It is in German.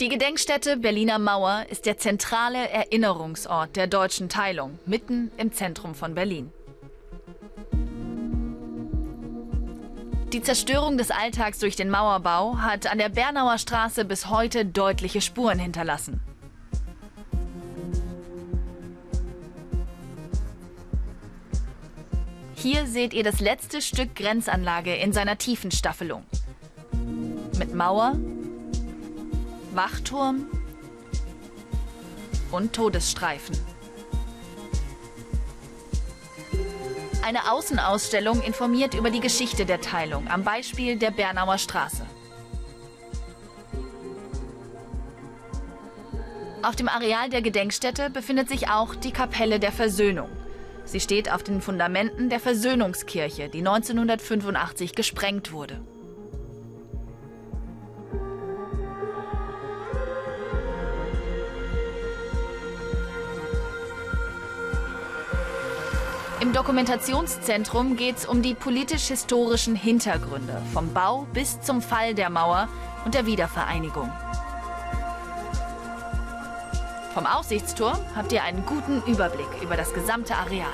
Die Gedenkstätte Berliner Mauer ist der zentrale Erinnerungsort der deutschen Teilung, mitten im Zentrum von Berlin. Die Zerstörung des Alltags durch den Mauerbau hat an der Bernauer Straße bis heute deutliche Spuren hinterlassen. Hier seht ihr das letzte Stück Grenzanlage in seiner Tiefenstaffelung. Mit Mauer, Wachturm und Todesstreifen. Eine Außenausstellung informiert über die Geschichte der Teilung am Beispiel der Bernauer Straße. Auf dem Areal der Gedenkstätte befindet sich auch die Kapelle der Versöhnung. Sie steht auf den Fundamenten der Versöhnungskirche, die 1985 gesprengt wurde. Im Dokumentationszentrum geht es um die politisch-historischen Hintergründe, vom Bau bis zum Fall der Mauer und der Wiedervereinigung. Vom Aussichtsturm habt ihr einen guten Überblick über das gesamte Areal.